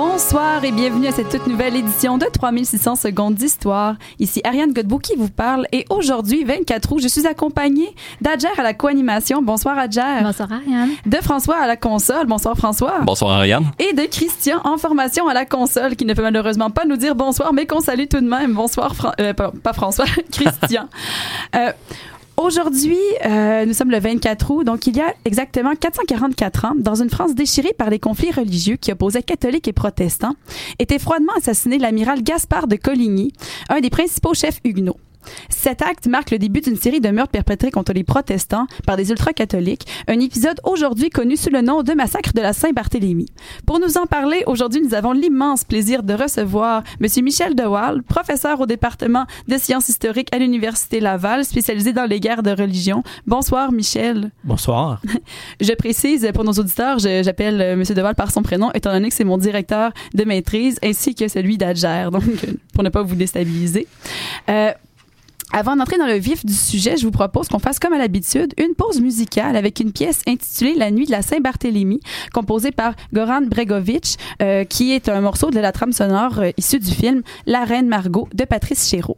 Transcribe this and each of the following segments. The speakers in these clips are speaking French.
Bonsoir et bienvenue à cette toute nouvelle édition de 3600 secondes d'histoire. Ici Ariane Godbout qui vous parle et aujourd'hui, 24 août, je suis accompagnée d'Adjer à la co-animation. Bonsoir Adjer. Bonsoir Ariane. De François à la console. Bonsoir François. Bonsoir Ariane. Et de Christian en formation à la console qui ne peut malheureusement pas nous dire bonsoir mais qu'on salue tout de même. Bonsoir, Fran- euh, pas, pas François, Christian. Euh, Aujourd'hui, euh, nous sommes le 24 août, donc il y a exactement 444 ans, dans une France déchirée par les conflits religieux qui opposaient catholiques et protestants, était froidement assassiné l'amiral Gaspard de Coligny, un des principaux chefs huguenots. Cet acte marque le début d'une série de meurtres perpétrés contre les protestants par des ultra-catholiques, un épisode aujourd'hui connu sous le nom de massacre de la Saint-Barthélemy. Pour nous en parler, aujourd'hui, nous avons l'immense plaisir de recevoir M. Michel Dewal, professeur au département de sciences historiques à l'Université Laval, spécialisé dans les guerres de religion. Bonsoir, Michel. Bonsoir. Je précise pour nos auditeurs, j'appelle euh, M. Deval par son prénom, étant donné que c'est mon directeur de maîtrise ainsi que celui d'Adger, donc pour ne pas vous déstabiliser. Euh, avant d'entrer dans le vif du sujet, je vous propose qu'on fasse comme à l'habitude une pause musicale avec une pièce intitulée La nuit de la Saint-Barthélemy, composée par Goran Bregovic, euh, qui est un morceau de la trame sonore euh, issue du film La Reine Margot de Patrice Chéreau.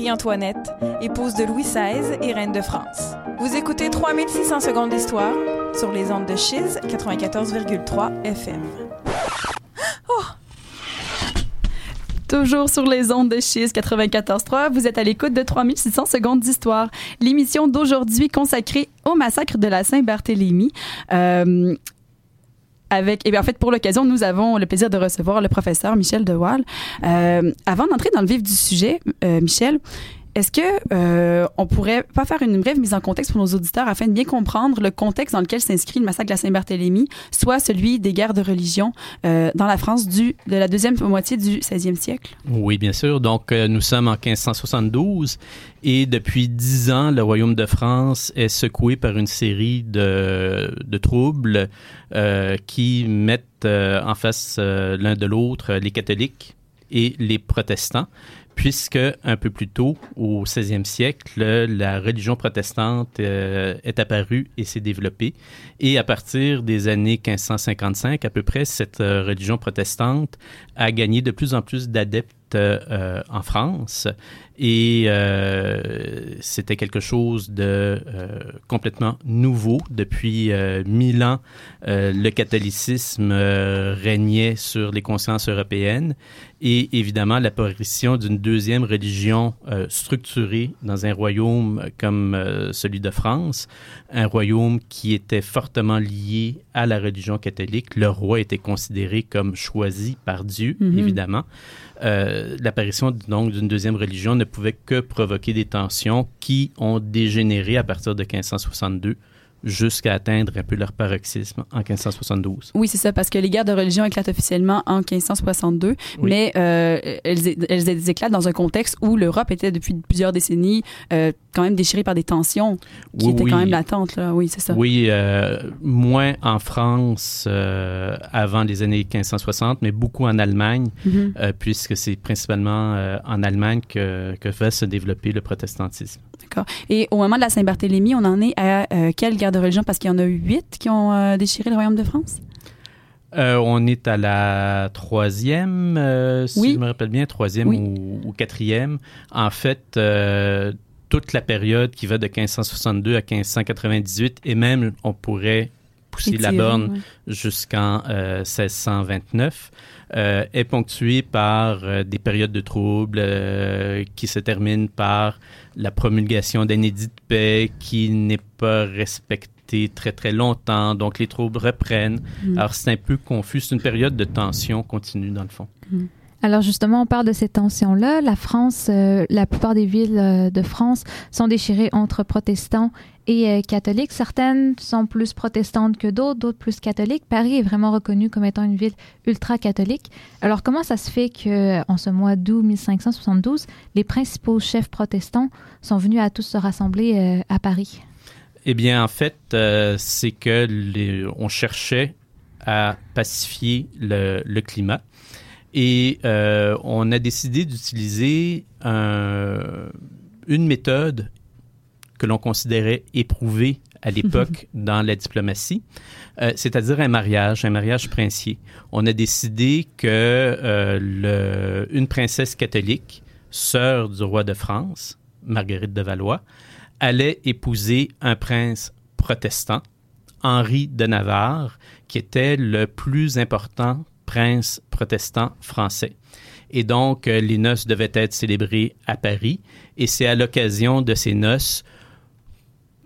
Marie-Antoinette, épouse de Louis XVI et reine de France. Vous écoutez 3600 secondes d'histoire sur les ondes de Chiz 94,3 FM. Toujours sur les ondes de Chiz 94.3, vous êtes à l'écoute de 3600 secondes d'histoire. L'émission d'aujourd'hui consacrée au massacre de la Saint-Barthélemy. Euh, et eh bien, en fait, pour l'occasion, nous avons le plaisir de recevoir le professeur Michel Dewaal. Euh, avant d'entrer dans le vif du sujet, euh, Michel, est-ce que euh, on pourrait pas faire une brève mise en contexte pour nos auditeurs afin de bien comprendre le contexte dans lequel s'inscrit le massacre de Saint-Barthélemy, soit celui des guerres de religion euh, dans la France de la deuxième moitié du 16e siècle? Oui, bien sûr. Donc, euh, nous sommes en 1572 et depuis dix ans, le royaume de France est secoué par une série de, de troubles qui mettent en face l'un de l'autre les catholiques et les protestants puisque un peu plus tôt, au 16e siècle, la religion protestante euh, est apparue et s'est développée. Et à partir des années 1555, à peu près, cette euh, religion protestante a gagné de plus en plus d'adeptes euh, en France et euh, c'était quelque chose de complètement nouveau. Depuis mille ans, le catholicisme régnait sur les consciences européennes et évidemment l'apparition d'une deuxième religion euh, structurée dans un royaume comme euh, celui de France, un royaume qui était fortement lié à la religion catholique. Le roi était considéré comme choisi par Dieu, Mhm. évidemment. Euh, l'apparition donc d'une deuxième religion ne pouvait que provoquer des tensions qui ont dégénéré à partir de 1562 jusqu'à atteindre un peu leur paroxysme en 1572. Oui, c'est ça, parce que les guerres de religion éclatent officiellement en 1562, Oui. mais euh, elles, elles, éclatent dans un contexte où l'Europe était depuis plusieurs décennies euh, quand même déchirée par des tensions qui Oui, étaient oui. quand même latentes. Là. Oui, c'est ça. Oui, euh, moins en France avant les années 1560, mais beaucoup en Allemagne, Mhm. euh, puisque c'est principalement en Allemagne que, que va se développer le protestantisme. D'accord. Et au moment de la Saint-Barthélemy, on en est à euh, quelle guerre de religion? Parce qu'il y en a huit qui ont euh, déchiré le royaume de France? Euh, on est à la troisième, euh, si Oui. je me rappelle bien, troisième Oui. ou, ou quatrième. En fait, euh, toute la période qui va de 1562 à 1598, et même on pourrait pousser la borne ouais. jusqu'en euh, 1629, euh, est ponctuée par des périodes de troubles qui se terminent par la promulgation d'un édit de paix qui n'est pas respecté très très longtemps, donc les troubles reprennent. Mhm. Alors c'est un peu confus, c'est une période de tension continue dans le fond. Alors justement, on parle de ces tensions-là. La France, euh, la plupart des villes euh, de France sont déchirées entre protestants et euh, catholiques. Certaines sont plus protestantes que d'autres, d'autres plus catholiques. Paris est vraiment reconnu comme étant une ville ultra-catholique. Alors comment ça se fait que, en ce mois d'août 1572, les principaux chefs protestants sont venus à tous se rassembler euh, à Paris? Eh bien, en fait, euh, c'est que on cherchait à pacifier le, climat et on a décidé d'utiliser un- une méthode que l'on considérait éprouvée à l'époque dans la diplomatie, euh, c'est-à-dire un mariage, un mariage princier. On a décidé que euh, le- une princesse catholique, sœur du roi de France, Marguerite de Valois, allait épouser un prince protestant, Henri de Navarre, qui était le plus important prince protestant français. Et donc, euh, les noces devaient être célébrées à Paris. Et c'est à l'occasion de ces noces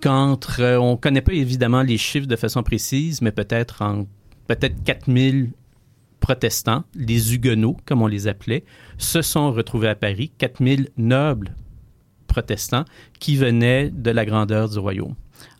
qu'entre, euh, on ne connaît pas évidemment les chiffres de façon précise, mais peut-être en peut-être 4000 protestants, les huguenots, comme on les appelait, se sont retrouvés à Paris, 4000 nobles protestants qui venaient de la grandeur du royaume.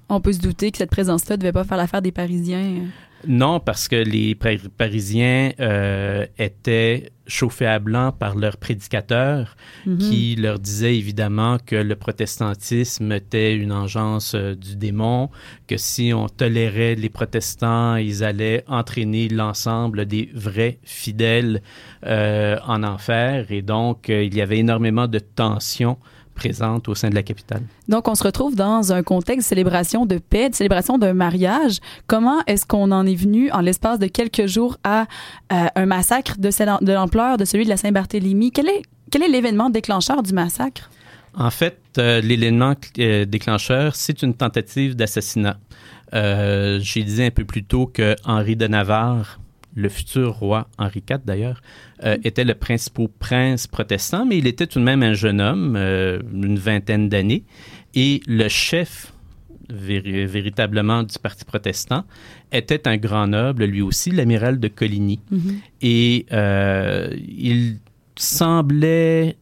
On peut se douter que cette présence-là ne devait pas faire l'affaire des Parisiens. Non, parce que les Par- Parisiens euh, étaient chauffés à blanc par leurs prédicateurs Mhm. qui leur disaient évidemment que le protestantisme était une engeance euh, du démon, que si on tolérait les protestants, ils allaient entraîner l'ensemble des vrais fidèles euh, en enfer. Et donc, euh, il y avait énormément de tensions présentes au sein de la capitale. Donc, on se retrouve dans un contexte de célébration de paix, de célébration d'un mariage. Comment est-ce qu'on en est venu, en l'espace de quelques jours, à euh, un massacre de, de l'ampleur de celui de la Saint-Barthélemy? Quel est, quel est l'événement déclencheur du massacre? En fait, euh, l'élément euh, déclencheur, c'est une tentative d'assassinat. Euh, J'ai dit un peu plus tôt que Henri de Navarre, le futur roi Henri IV d'ailleurs, euh, était le principal prince protestant, mais il était tout de même un jeune homme, euh, une vingtaine d'années, et le chef véri- véritablement du parti protestant était un grand noble, lui aussi, l'amiral de Coligny. Mhm. Et euh, il semblait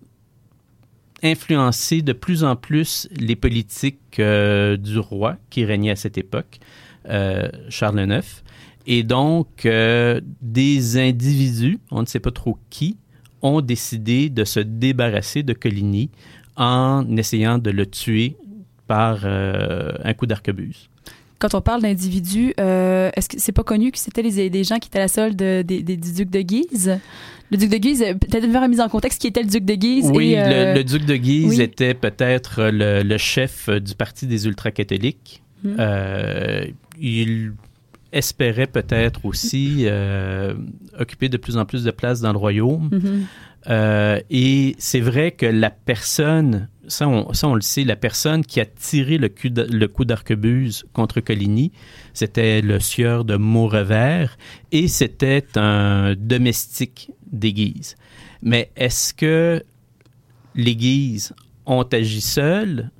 influencer de plus en plus les politiques du roi qui régnait à cette époque, Charles IX. Et donc, euh, des individus, on ne sait pas trop qui, ont décidé de se débarrasser de Coligny en essayant de le tuer par euh, un coup d'arquebuse. Quand on parle d'individus, euh, est-ce que c'est pas connu que c'était les, gens qui étaient à la solde des, des, des ducs de Guise? Le duc de Guise, peut-être une mise en contexte, qui était le duc de Guise? Oui, et, le, le duc de Guise oui. était peut-être le, le chef du parti des ultra-catholiques. Euh, il espérait peut-être aussi euh, occuper de plus en plus de place dans le royaume. mhm. Euh, et c'est vrai que la personne, ça on, ça on le sait, la personne qui a tiré le, coup de- le coup d'arquebuse contre Coligny, c'était le sieur de Maurevert et c'était un domestique des Guises. Mais est-ce que les Guises ont agi seuls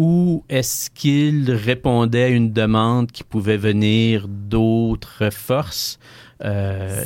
ou est-ce qu'ils répondaient à une demande qui pouvait venir d'autres forces euh,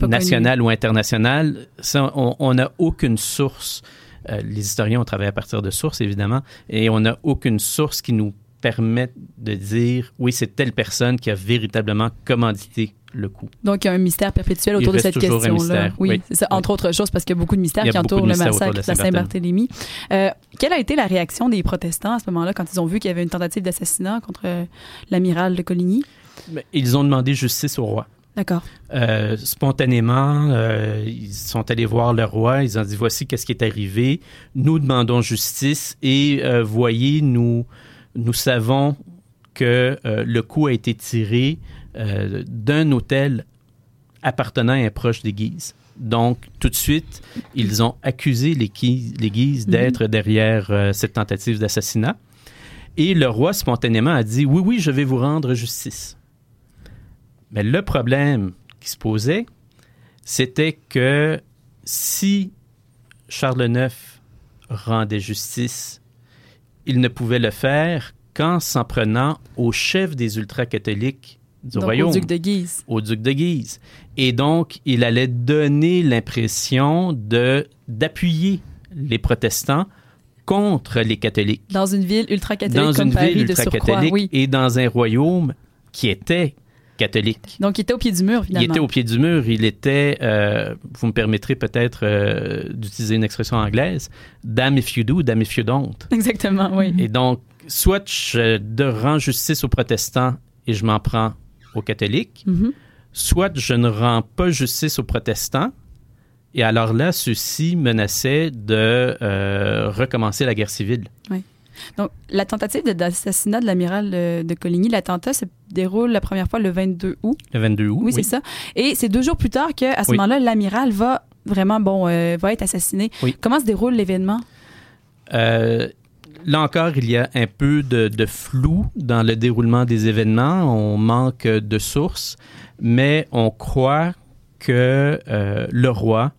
connu. nationales ou internationales? Ça, on n'a aucune source. Euh, les historiens ont travaillé à partir de sources, évidemment, et on n'a aucune source qui nous permette de dire oui, c'est telle personne qui a véritablement commandité le coup. Donc, il y a un mystère perpétuel autour de cette question-là. Oui, oui. c'est ça. Entre autres choses, parce qu'il y a beaucoup de mystères qui entourent le massacre de la Saint-Barthélemy. Euh, quelle a été la réaction des protestants à ce moment-là quand ils ont vu qu'il y avait une tentative d'assassinat contre euh, l'amiral de Coligny? Mais Ils ont demandé justice au roi. D'accord. Euh, spontanément, euh, ils sont allés voir le roi. Ils ont dit voici qu'est-ce qui est arrivé. Nous demandons justice et voyez, nous nous savons que euh, le coup a été tiré euh, d'un hôtel appartenant à un proche des Guises. Donc, tout de suite, ils ont accusé les Guises, les Guises d'être derrière euh, cette tentative d'assassinat. Et le roi, spontanément, a dit Oui, oui, je vais vous rendre justice. Mais le problème qui se posait, c'était que si Charles IX rendait justice, il ne pouvait le faire qu'en s'en prenant au chef des ultra-catholiques du Donc, royaume au duc de Guise. au duc de Guise. Et donc, il allait donner l'impression de d'appuyer les protestants contre les catholiques. Dans une ville ultra-catholique Dans comme une Paris de surcroît. ultra-catholique Oui. et dans un royaume qui était catholique. Donc, il était au pied du mur, Il finalement. était au pied du mur. Il était, euh, vous me permettrez peut-être euh, d'utiliser une expression anglaise, damn if you do, damn if you don't. Exactement, oui. Et donc, soit je de- rends justice aux protestants et je m'en prends aux catholiques, Mhm. soit je ne rends pas justice aux protestants, et alors là, ceux-ci menaçaient de euh, recommencer la guerre civile. Donc, la tentative d'assassinat de l'amiral de, de Coligny, l'attentat se déroule la première fois le 22 août. Le 22 août. Oui, c'est ça. Et c'est deux jours plus tard que, à ce Oui. moment-là, l'amiral va vraiment, bon, euh, va être assassiné. Oui. Comment se déroule l'événement? Euh, là encore, il y a un peu de, de flou dans le déroulement des événements. On manque de sources, mais on croit que euh, le roi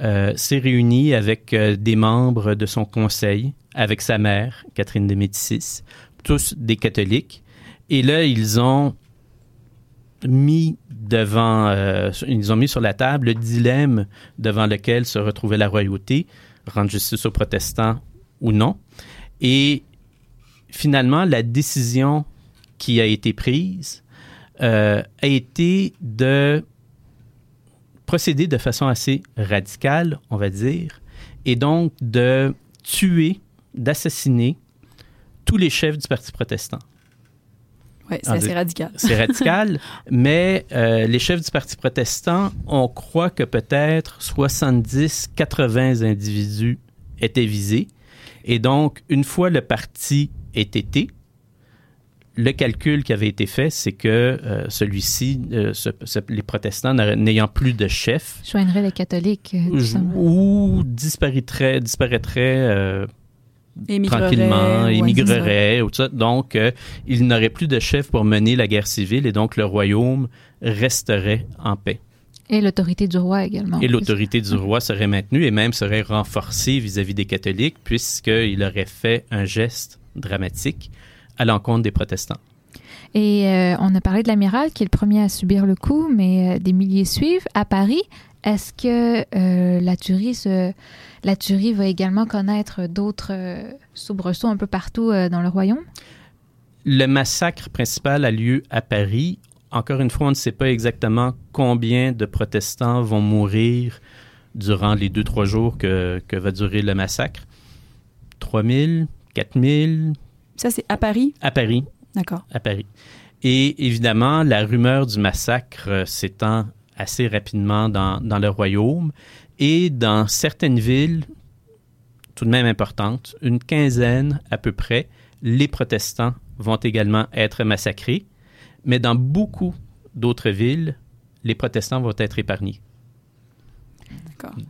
euh, s'est réuni avec euh, des membres de son conseil, avec sa mère, Catherine de Médicis, tous des catholiques. Et là, ils ont mis devant, euh, ils ont mis sur la table le dilemme devant lequel se retrouvait la royauté, rendre justice aux protestants ou non. Et finalement, la décision qui a été prise euh, a été de procéder de façon assez radicale, on va dire, et donc de tuer, d'assassiner tous les chefs du Parti protestant. Oui, c'est assez radical. C'est radical, mais euh, les chefs du Parti protestant, on croit que peut-être 70-80 individus étaient visés. Et donc, une fois le parti étété, le calcul qui avait été fait, c'est que euh, celui-ci, euh, ce- ce- les protestants n'ayant plus de chef, Joindrait les catholiques. euh, tout ou, simplement. ou disparaîtraient, disparaîtraient Émigrerait, tranquillement, ouais, émigrerait, ou tout ça. Donc, euh, il n'aurait plus de chef pour mener la guerre civile et donc le royaume resterait en paix. Et l'autorité du roi également. Et l'autorité du roi serait maintenue et même serait renforcée vis-à-vis des catholiques puisqu'il aurait fait un geste dramatique à l'encontre des protestants. Et euh, on a parlé de l'amiral qui est le premier à subir le coup, mais euh, des milliers suivent. À Paris, est-ce que euh, la tuerie se... la tuerie va également connaître d'autres euh, soubresauts un peu partout euh, dans le royaume? Le massacre principal a lieu à Paris. Encore une fois, on ne sait pas exactement combien de protestants vont mourir durant les deux, trois jours que, que va durer le massacre. 3000, 4000 Ça, c'est à Paris? à Paris. D'accord. à Paris. Et évidemment, la rumeur du massacre s'étend assez rapidement dans, dans le royaume. Et dans certaines villes, tout de même importantes, une quinzaine à peu près, les protestants vont également être massacrés, mais dans beaucoup d'autres villes, les protestants vont être épargnés.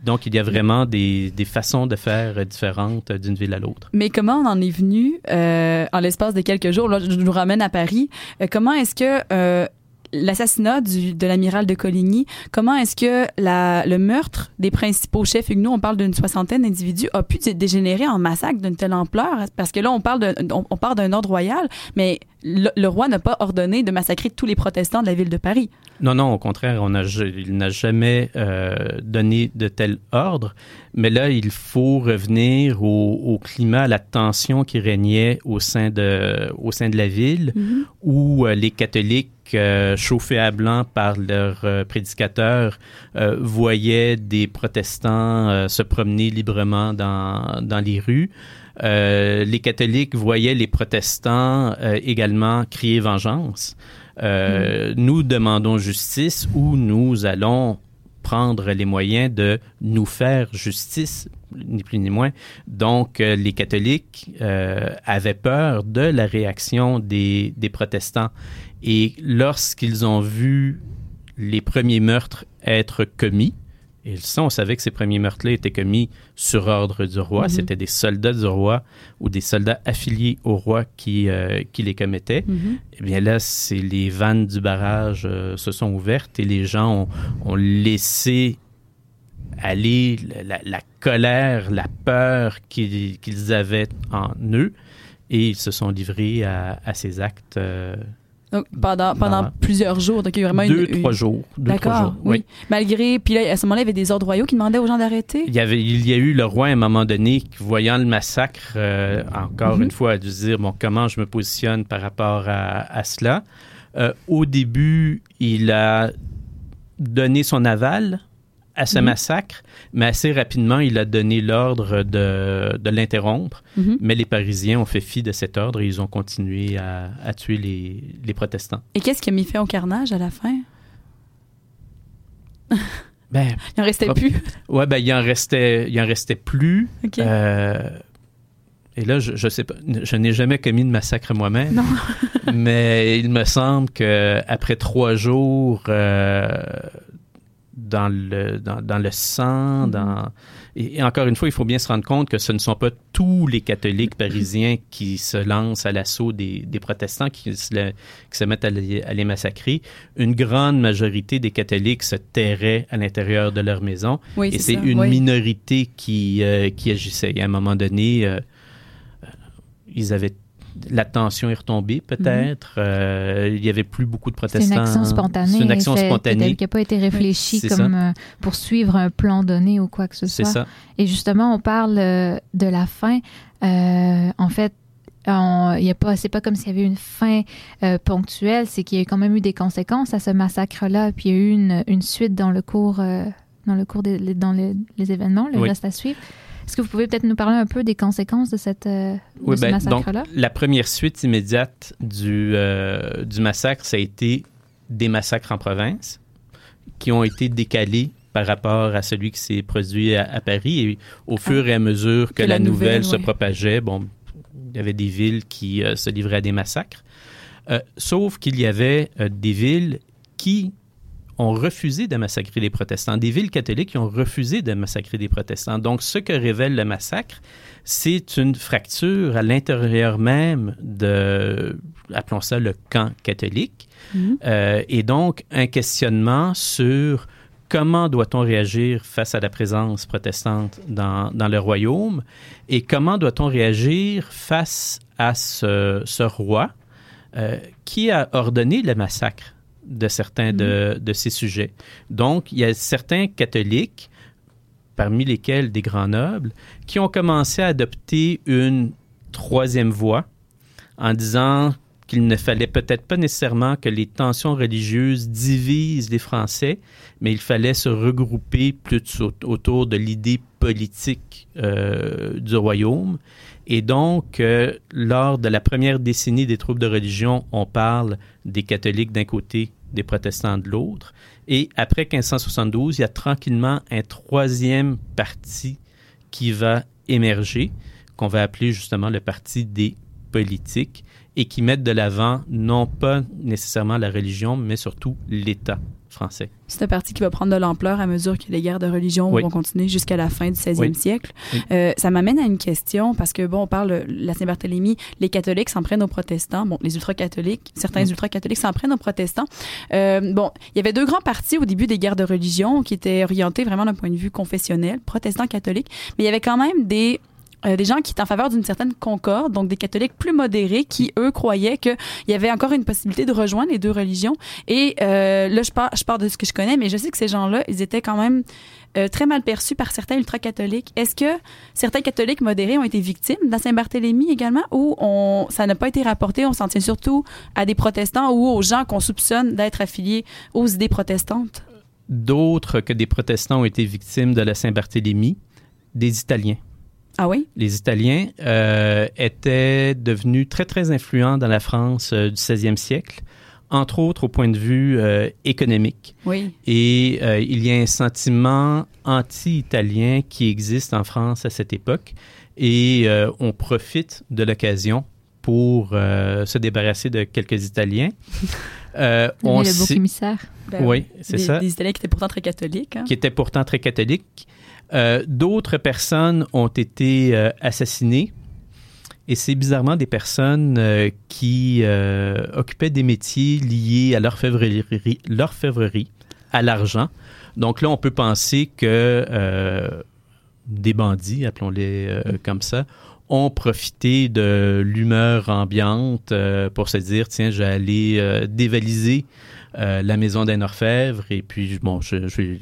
Donc, il y a vraiment des, des façons de faire différentes d'une ville à l'autre. Mais comment on en est venu, euh, en l'espace de quelques jours, là, je nous ramène à Paris, euh, comment est-ce que euh, l'assassinat de l'amiral de Coligny, comment est-ce que la, le meurtre des principaux chefs huguenots, on parle d'une soixantaine d'individus, a pu dé- dégénérer en massacre d'une telle ampleur? Parce que là, on parle d'un, on, on parle d'un ordre royal, mais le, le roi n'a pas ordonné de massacrer tous les protestants de la ville de Paris. Non, non, au contraire, on a, il n'a jamais euh, donné de tel ordre. Mais là, il faut revenir au, au climat, à la tension qui régnait au sein de, au sein de la ville, où euh, les catholiques, euh, chauffés à blanc par leurs euh, prédicateurs, euh, voyaient des protestants se promener librement dans, dans les rues. Les catholiques voyaient les protestants également crier vengeance. Euh, Nous demandons justice ou nous allons prendre les moyens de nous faire justice, ni plus ni moins. Donc, euh, les catholiques euh, avaient peur de la réaction des, des protestants. Et lorsqu'ils ont vu les premiers meurtres être commis, et ça, on savait que ces premiers meurtres-là étaient commis sur ordre du roi. Mhm. C'était des soldats du roi ou des soldats affiliés au roi qui, euh, qui les commettaient. Eh bien là, c'est les vannes du barrage euh, se sont ouvertes et les gens ont, ont laissé aller la, colère, la peur qu'ils qu'ils avaient en eux et ils se sont livrés à, à ces actes euh, Donc, pendant, pendant plusieurs jours. Donc, il y a vraiment deux, une, trois une- jours. D'accord, jours, oui. Malgré, puis là, à ce moment-là, il y avait des ordres royaux qui demandaient aux gens d'arrêter. Il y, avait, il y a eu le roi à un moment donné voyant le massacre, euh, encore Mhm. une fois, a dû se dire bon, comment je me positionne par rapport à, à cela? Euh, au début, il a donné son aval à ce Mhm. massacre, mais assez rapidement, il a donné l'ordre de, de l'interrompre. Mhm. Mais les Parisiens ont fait fi de cet ordre et ils ont continué à, à tuer les, les protestants. Et qu'est-ce qui a mis fin au carnage à la fin? Ben, Il en restait Hop. plus. ouais, ben, il en restait, il en restait plus. Euh, et là, je, je sais pas, je n'ai jamais commis de massacre moi-même. Non. mais il me semble que après trois jours euh, dans le dans, dans le sang, Mhm. dans et, et encore une fois, il faut bien se rendre compte que ce ne sont pas tous les catholiques parisiens qui se lancent à l'assaut des, des protestants, qui se, le- qui se mettent à les, à les massacrer. Une grande majorité des catholiques se terraient à l'intérieur de leur maison. Oui, Et c'est une oui. minorité qui, euh, qui agissait. Et à un moment donné, euh, euh, ils avaient la tension est retombée peut-être. Euh, il y avait plus beaucoup de C'est protestants. une action spontanée. C'est une action c'est- spontanée. Qui n'a pas été réfléchie C'est comme euh, pour suivre un plan donné ou quoi que ce C'est soit. ça. Et justement, on parle euh, de la fin. Euh, en fait, on- il y a pas, c'est pas comme s'il y avait une fin euh, ponctuelle, c'est qu'il y a quand même eu des conséquences à ce massacre-là, puis il y a eu une, une suite dans le cours, euh, dans le cours des les- dans les, les événements, le Oui. reste à suivre. Est-ce que vous pouvez peut-être nous parler un peu des conséquences de cette euh, de Oui, ce ben, massacre-là? la première suite immédiate du, euh, du massacre, ça a été des massacres en province qui ont été décalés par rapport à celui qui s'est produit à, à Paris. Et au fur et à mesure que, Que la, nouvelle, nouvelle, se propageait, bon, il y avait des villes qui euh, se livraient à des massacres. Euh, sauf qu'il y avait euh, des villes qui ont refusé de massacrer les protestants, des villes catholiques qui ont refusé de massacrer des protestants. Donc, ce que révèle le massacre, c'est une fracture à l'intérieur même de, appelons ça le camp catholique, Mhm. euh, et donc un questionnement sur comment doit-on réagir face à la présence protestante dans, dans le royaume et comment doit-on réagir face à ce, ce roi euh, qui a ordonné le massacre de certains de, de ces sujets. Donc, il y a certains catholiques, parmi lesquels des grands nobles, qui ont commencé à adopter une troisième voie en disant qu'il ne fallait peut-être pas nécessairement que les tensions religieuses divisent les Français, mais il fallait se regrouper plus au- autour de l'idée politique euh, du royaume. Et donc, euh, lors de la première décennie des troubles de religion, on parle des catholiques d'un côté, des protestants de l'autre. Et après 1572, il y a tranquillement un troisième parti qui va émerger, qu'on va appeler justement le parti des politiques, et qui mettent de l'avant non pas nécessairement la religion, mais surtout l'État français. C'est un parti qui va prendre de l'ampleur à mesure que les guerres de religion Oui. vont continuer jusqu'à la fin du 16e Oui. siècle. Oui. Euh, ça m'amène à une question parce que, bon, on parle de la Saint-Barthélemy, les catholiques s'en prennent aux protestants, bon, les ultra-catholiques, certains Mm. ultra-catholiques s'en prennent aux protestants. Euh, bon, il y avait deux grands partis au début des guerres de religion qui étaient orientés vraiment d'un point de vue confessionnel, protestant-catholique, mais il y avait quand même des euh, des gens qui étaient en faveur d'une certaine concorde, donc des catholiques plus modérés qui, eux, croyaient qu'il y avait encore une possibilité de rejoindre les deux religions. Et euh, là, je pars, de ce que je connais, mais je sais que ces gens-là, ils étaient quand même euh, très mal perçus par certains ultra-catholiques. Est-ce que certains catholiques modérés ont été victimes la Saint-Barthélemy également, ou ça n'a pas été rapporté, on s'en tient surtout à des protestants ou aux gens qu'on soupçonne d'être affiliés aux idées protestantes? D'autres que des protestants ont été victimes de la Saint-Barthélemy, des Italiens. Ah oui? Les Italiens euh, étaient devenus très, très influents dans la France euh, du 16e siècle, entre autres au point de vue euh, économique. Oui. Et il y a un sentiment anti-italien qui existe en France à cette époque. Et on profite de l'occasion pour se débarrasser de quelques Italiens. Euh, On le beau commissaire. Ben oui, c'est ça. Des Italiens qui étaient pourtant très catholiques. hein. qui étaient pourtant très catholiques. Euh, D'autres personnes ont été euh, assassinées. Et c'est bizarrement des personnes euh, qui occupaient des métiers liés à l'orfèvrerie, à l'argent. Donc là, on peut penser que des bandits, appelons-les comme ça, ont profité de l'humeur ambiante pour se dire, tiens, je vais aller dévaliser euh, la maison d'un orfèvre et puis, bon, je, je vais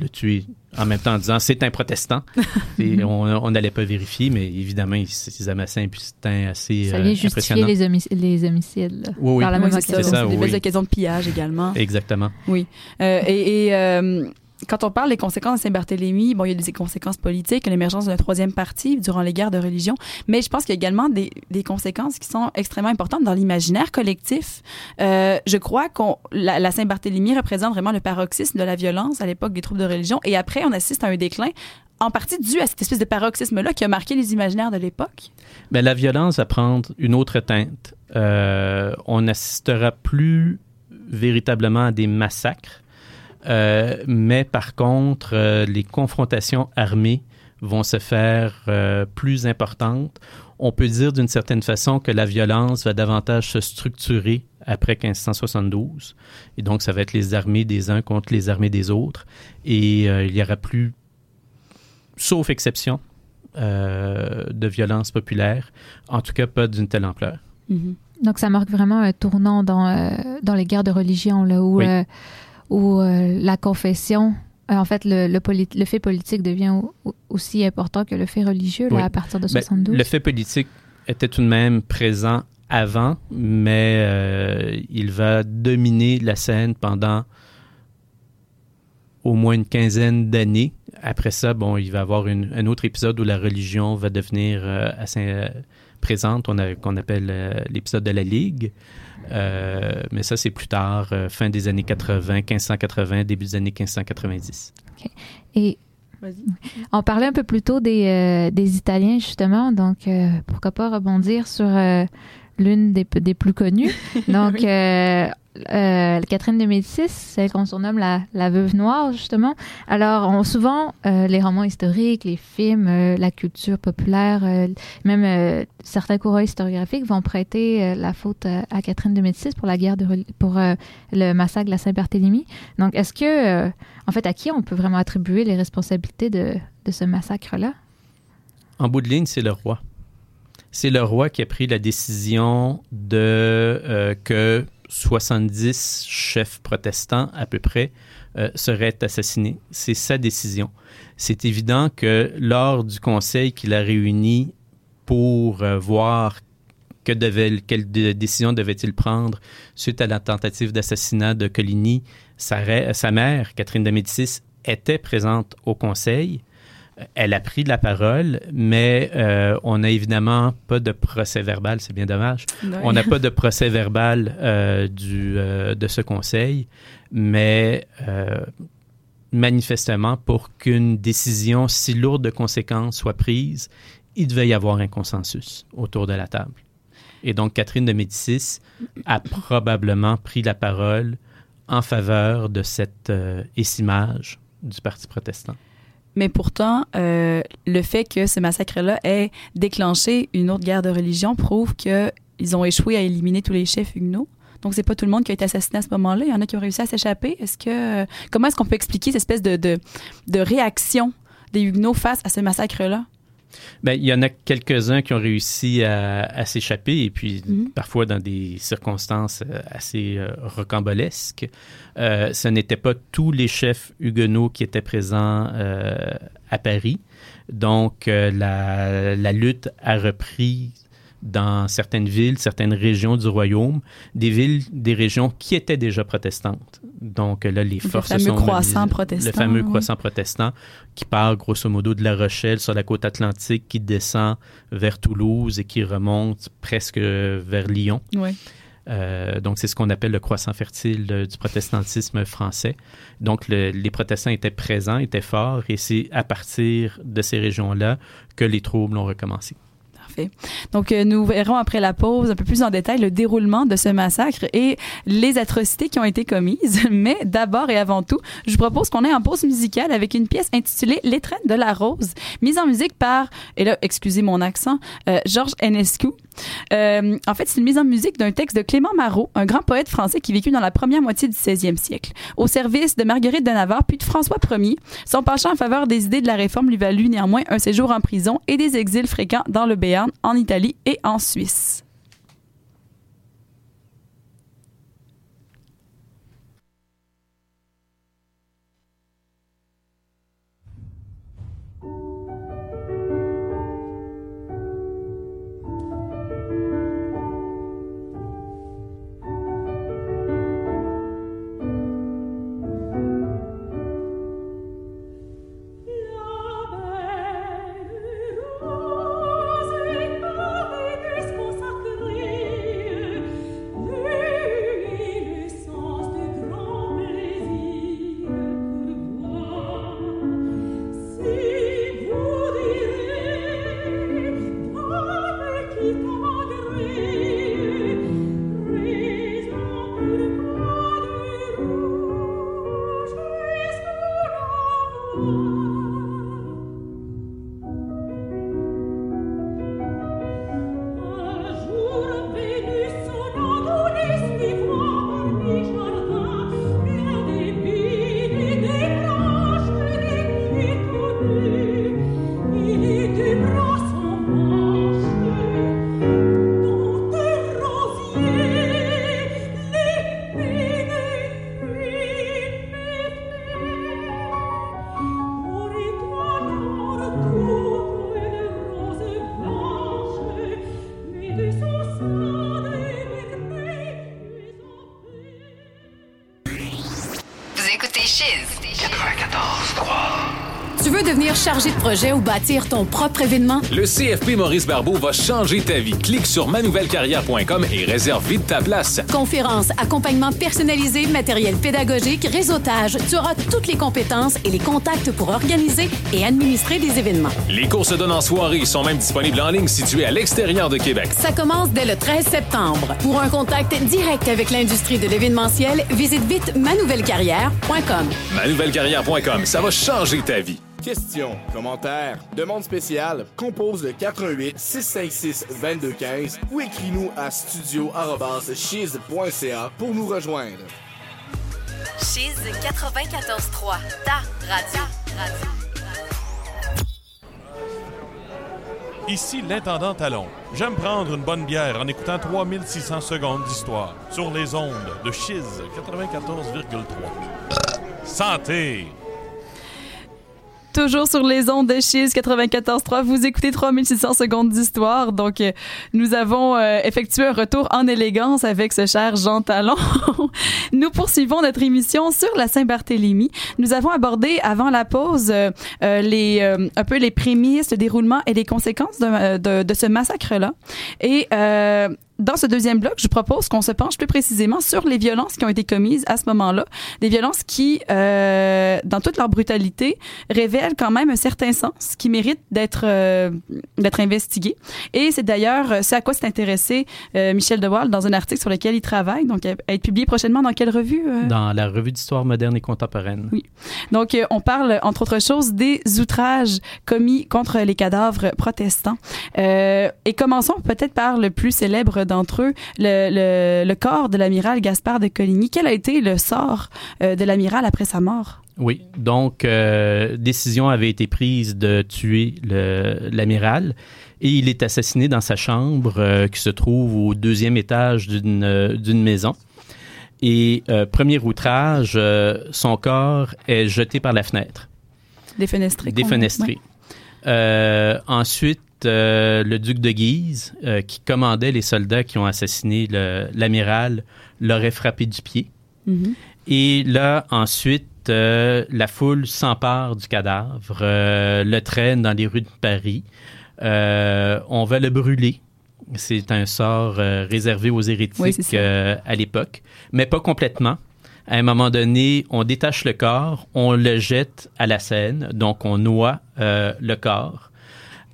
le tuer en même temps en disant, c'est un protestant. Et on on n'allait pas vérifier, mais évidemment, ils, ils amassaient un assez Ça euh, vient justifier impressionnant. les, homic- les homicides. là, Oui, oui. Par la Oui, même c'est ça. C'est occasion. ça, C'est des oui. belles occasions de pillage également. Exactement. Euh, et et, euh, quand on parle des conséquences de Saint-Barthélemy, bon, il y a des conséquences politiques, l'émergence d'un troisième parti durant les guerres de religion, mais je pense qu'il y a également des, des conséquences qui sont extrêmement importantes dans l'imaginaire collectif. Euh, je crois que la, Saint-Barthélemy représente vraiment le paroxysme de la violence à l'époque des troubles de religion, et après, on assiste à un déclin en partie dû à cette espèce de paroxysme-là qui a marqué les imaginaires de l'époque. Ben, la violence va prendre une autre teinte. Euh, on n'assistera plus véritablement à des massacres, mais par contre, euh, les confrontations armées vont se faire euh, plus importantes. On peut dire d'une certaine façon que la violence va davantage se structurer après 1572. Et donc, ça va être les armées des uns contre les armées des autres. Et euh, il y aura plus, sauf exception, euh, de violence populaire, en tout cas pas d'une telle ampleur. Mhm. Donc, ça marque vraiment un tournant dans, euh, dans les guerres de religion, là, où, Oui. Où euh, la confession, euh, en fait, le, le, poli- le fait politique devient au- au- aussi important que le fait religieux là, Oui. à partir de Ben, 72. le fait politique était tout de même présent avant, mais euh, il va dominer la scène pendant au moins une quinzaine d'années. Après ça, bon, il va y avoir une- un autre épisode où la religion va devenir euh, assez euh, présente, qu'on appelle l'épisode de la Ligue. Euh, mais ça, c'est plus tard, euh, fin des années 80, 1580, début des années 1590. Et Vas-y. on parlait un peu plus tôt des, euh, des Italiens, justement, donc euh, pourquoi pas rebondir sur euh, l'une des, des plus connues. Donc, Oui. Euh, Catherine de Médicis, celle qu'on surnomme la, la veuve noire, justement. Alors, souvent, euh, les romans historiques, les films, euh, la culture populaire, même certains courants historiographiques vont prêter la faute à Catherine de Médicis pour la guerre de, pour le massacre de la Saint-Barthélemy. Donc, est-ce que, en fait, à qui on peut vraiment attribuer les responsabilités de, de ce massacre-là? En bout de ligne, c'est le roi. C'est le roi qui a pris la décision de que 70 chefs protestants à peu près euh, seraient assassinés. C'est sa décision. C'est évident que lors du conseil qu'il a réuni pour euh, voir que devait, quelle décision devait-il prendre suite à la tentative d'assassinat de Coligny, sa mère, Catherine de Médicis, était présente au conseil. Elle a pris de la parole, mais euh, on n'a évidemment pas de procès verbal, c'est bien dommage. On n'a pas de procès verbal euh, du, euh, de ce conseil, mais manifestement, pour qu'une décision si lourde de conséquences soit prise, il devait y avoir un consensus autour de la table. Et donc, Catherine de Médicis a probablement pris la parole en faveur de cette écimage du Parti protestant. Mais pourtant, euh, le fait que ce massacre-là ait déclenché une autre guerre de religion prouve qu'ils ont échoué à éliminer tous les chefs huguenots. Donc, c'est pas tout le monde qui a été assassiné à ce moment-là. Il y en a qui ont réussi à s'échapper. Que, comment est-ce qu'on peut expliquer cette espèce de, de, de réaction des huguenots face à ce massacre-là? Ben, il y en a quelques-uns qui ont réussi à, à s'échapper et puis Mhm. parfois dans des circonstances euh, assez euh, rocambolesques. Euh, ce n'étaient pas tous les chefs huguenots qui étaient présents euh, à Paris. Donc, la, la lutte a repris dans certaines villes, certaines régions du royaume, des villes, des régions qui étaient déjà protestantes. Donc là, les le forces fameux sont croissant protestant, Le fameux oui. croissant protestant qui part grosso modo de La Rochelle sur la côte atlantique, qui descend vers Toulouse et qui remonte presque vers Lyon. Oui. Euh, donc, c'est ce qu'on appelle le croissant fertile euh, du protestantisme français. Donc, le- les protestants étaient présents, étaient forts, et c'est à partir de ces régions-là que les troubles ont recommencé. Donc, euh, nous verrons après la pause un peu plus en détail le déroulement de ce massacre et les atrocités qui ont été commises. Mais d'abord et avant tout, je vous propose qu'on ait en pause musicale avec une pièce intitulée L'étreinte de la rose, mise en musique par, et là, excusez mon accent, euh, Georges Enescu. Euh, en fait, c'est une mise en musique d'un texte de Clément Marot, un grand poète français qui vécut dans la première moitié du 16e siècle, au service de Marguerite de Navarre puis de François Ier. Son penchant en faveur des idées de la réforme lui valut néanmoins un séjour en prison et des exils fréquents dans le Béarn, en Italie et en Suisse. Veux devenir chargé de projet ou bâtir ton propre événement? Le CFP Maurice Barbeau va changer ta vie. Clique sur manouvellecarrière.com et réserve vite ta place. Conférences, accompagnement personnalisé, matériel pédagogique, réseautage, tu auras toutes les compétences et les contacts pour organiser et administrer des événements. Les cours se donnent en soirée sont même disponibles en ligne situés à l'extérieur de Québec. Ça commence dès le 13 septembre. Pour un contact direct avec l'industrie de l'événementiel, visite vite manouvellecarrière.com. Manouvellecarrière.com, ça va changer ta vie. Questions, commentaires, demandes spéciales, compose le 88 656 2215 ou écris-nous à studio@chiz.ca pour nous rejoindre. Chiz 94.3, ta radio. radio. Ici l'intendant Talon. J'aime prendre une bonne bière en écoutant 3600 secondes d'histoire sur les ondes de Chiz 94,3. Santé! Toujours sur les ondes de Chiz 94.3, vous écoutez 3600 secondes d'histoire. Donc, euh, nous avons euh, effectué un retour en élégance avec ce cher Jean Talon. nous poursuivons notre émission sur la Saint-Barthélemy. Nous avons abordé avant la pause euh, euh, les euh, un peu les prémices, le déroulement et les conséquences de, de, de ce massacre-là. Et dans ce deuxième bloc, je propose qu'on se penche plus précisément sur les violences qui ont été commises à ce moment-là. Des violences qui, euh, dans toute leur brutalité, révèlent quand même un certain sens qui mérite d'être euh, d'être investigué. Et c'est d'ailleurs euh, ce à quoi s'est intéressé euh, Michel Dewaal dans un article sur lequel il travaille, donc à être publié prochainement dans quelle revue? Dans la revue d'histoire moderne et contemporaine. Oui. Donc, on parle, entre autres choses, des outrages commis contre les cadavres protestants. Et commençons peut-être par le plus célèbre d'entre eux, le, le, le corps de l'amiral Gaspard de Coligny. Quel a été le sort euh, de l'amiral après sa mort? Oui, donc euh, décision avait été prise de tuer l'amiral et il est assassiné dans sa chambre euh, qui se trouve au deuxième étage d'une maison. Et euh, premier outrage, son corps est jeté par la fenêtre, Défenestré. défenestré. Ensuite, euh, le duc de Guise, euh, qui commandait les soldats qui ont assassiné l'amiral, l'aurait frappé du pied. Mhm. Et là, ensuite, euh, la foule s'empare du cadavre, le traîne dans les rues de Paris. On va le brûler. C'est un sort réservé aux hérétiques à l'époque, mais pas complètement. À un moment donné, on détache le corps, on le jette à la Seine, donc on noie euh, le corps.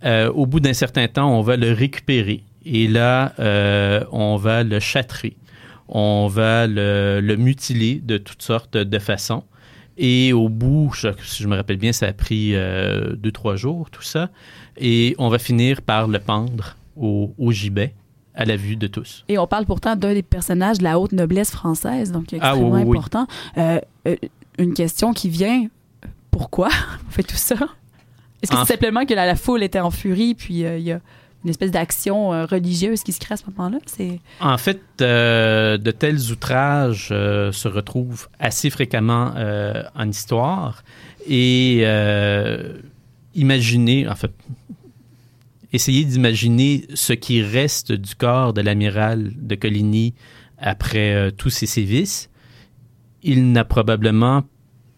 Euh, au bout d'un certain temps, on va le récupérer et là, euh, on va le châtrer. On va le, le mutiler de toutes sortes de façons. Et au bout, je- si je me rappelle bien, ça a pris euh, deux, trois jours, tout ça. Et on va finir par le pendre au, au gibet à la vue de tous. Et on parle pourtant d'un des personnages de la haute noblesse française, donc Ah, extrêmement oui, oui, oui. important. Une question qui vient, pourquoi on fait tout ça? Est-ce que En c'est simplement que la, la foule était en furie, puis euh, il y a une espèce d'action euh, religieuse qui se crée à ce moment-là? C'est... En fait, euh, de tels outrages euh, se retrouvent assez fréquemment euh, en histoire. Et imaginez, en fait, essayez d'imaginer ce qui reste du corps de l'amiral de Coligny après tous ces sévices. Il n'a probablement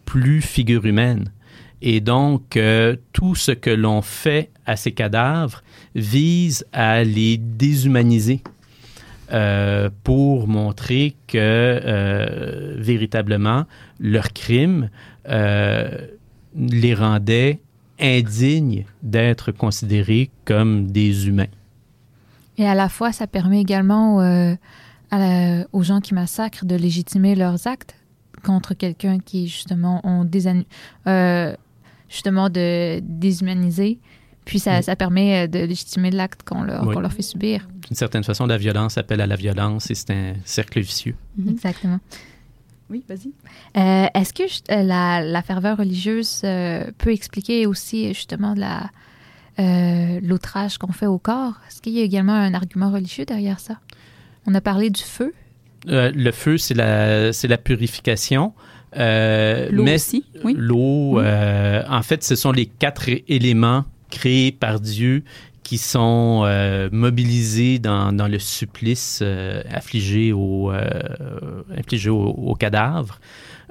plus figure humaine. Et donc, euh, tout ce que l'on fait à ces cadavres vise à les déshumaniser euh, pour montrer que euh, véritablement leur crime les rendait indignes d'être considérés comme des humains. Et à la fois, ça permet également aux gens qui massacrent de légitimer leurs actes contre quelqu'un qui, justement, ont désanu- euh, justement de déshumaniser. Puis ça, Mm. ça permet euh, de légitimer l'acte qu'on leur, Oui. qu'on leur fait subir. D'une certaine façon, la violence appelle à la violence et c'est un cercle vicieux. Exactement. Oui, vas-y. Euh, Est-ce que euh, la, la ferveur religieuse euh, peut expliquer aussi justement la euh, l'outrage qu'on fait au corps? Est-ce qu'il y a également un argument religieux derrière ça? On a parlé du feu. Euh, le feu, c'est la, c'est la purification. Euh, L'eau mais aussi, oui. L'eau, Oui. euh, en fait, ce sont les quatre éléments créés par Dieu qui sont euh, mobilisés dans, dans le supplice euh, affligé au, euh, infligé au, au cadavre.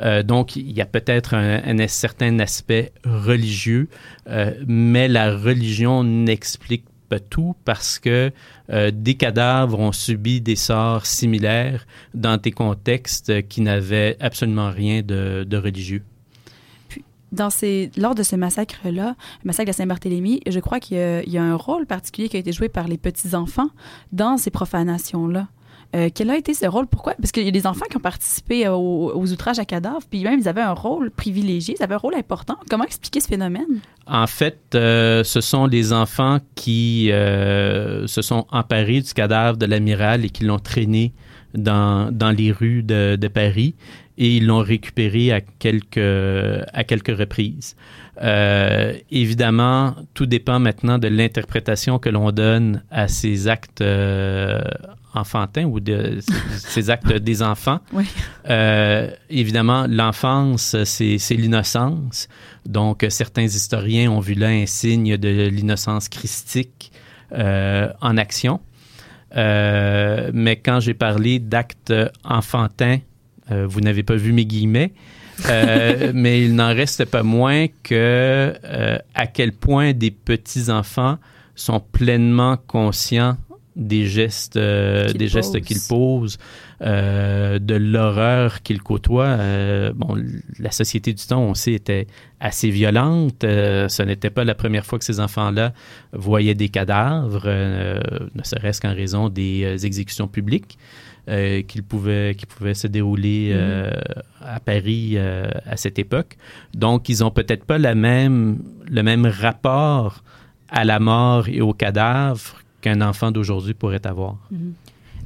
Euh, donc, il y a peut-être un, un certain aspect religieux, euh, mais la religion n'explique pas tout parce que euh, des cadavres ont subi des sorts similaires dans des contextes qui n'avaient absolument rien de, religieux. Dans ces, lors de ce massacre-là, le massacre de Saint-Barthélemy, je crois qu'il y a un rôle particulier qui a été joué par les petits-enfants dans ces profanations-là. Euh, quel a été ce rôle? Pourquoi? Parce qu'il y a des enfants qui ont participé aux, aux outrages à cadavres, puis même ils avaient un rôle privilégié, ils avaient un rôle important. Comment expliquer ce phénomène? En fait, euh, ce sont les enfants qui euh, se sont emparés du cadavre de l'amiral et qui l'ont traîné dans, dans les rues de, de Paris et ils l'ont récupéré à quelques, à quelques reprises. Euh, évidemment, tout dépend maintenant de l'interprétation que l'on donne à ces actes euh, enfantins ou de ces actes des enfants. Oui. Euh, évidemment, l'enfance, c'est l'innocence. Donc, certains historiens ont vu là un signe de l'innocence christique euh, en action. Euh, mais quand j'ai parlé d'actes enfantins, vous n'avez pas vu mes guillemets, mais il n'en reste pas moins que à quel point des petits enfants sont pleinement conscients des gestes, euh, Qu'ils des gestes posent. qu'ils posent, euh, de l'horreur qu'ils côtoient. Euh, bon, la société du temps, on sait, était assez violente. Euh, ce n'était pas la première fois que ces enfants-là voyaient des cadavres, ne serait-ce qu'en raison des exécutions publiques euh, qui, pouvaient, qui se dérouler euh, à Paris euh, à cette époque. Donc, ils n'ont peut-être pas la même, le même rapport à la mort et au cadavre qu'un enfant d'aujourd'hui pourrait avoir.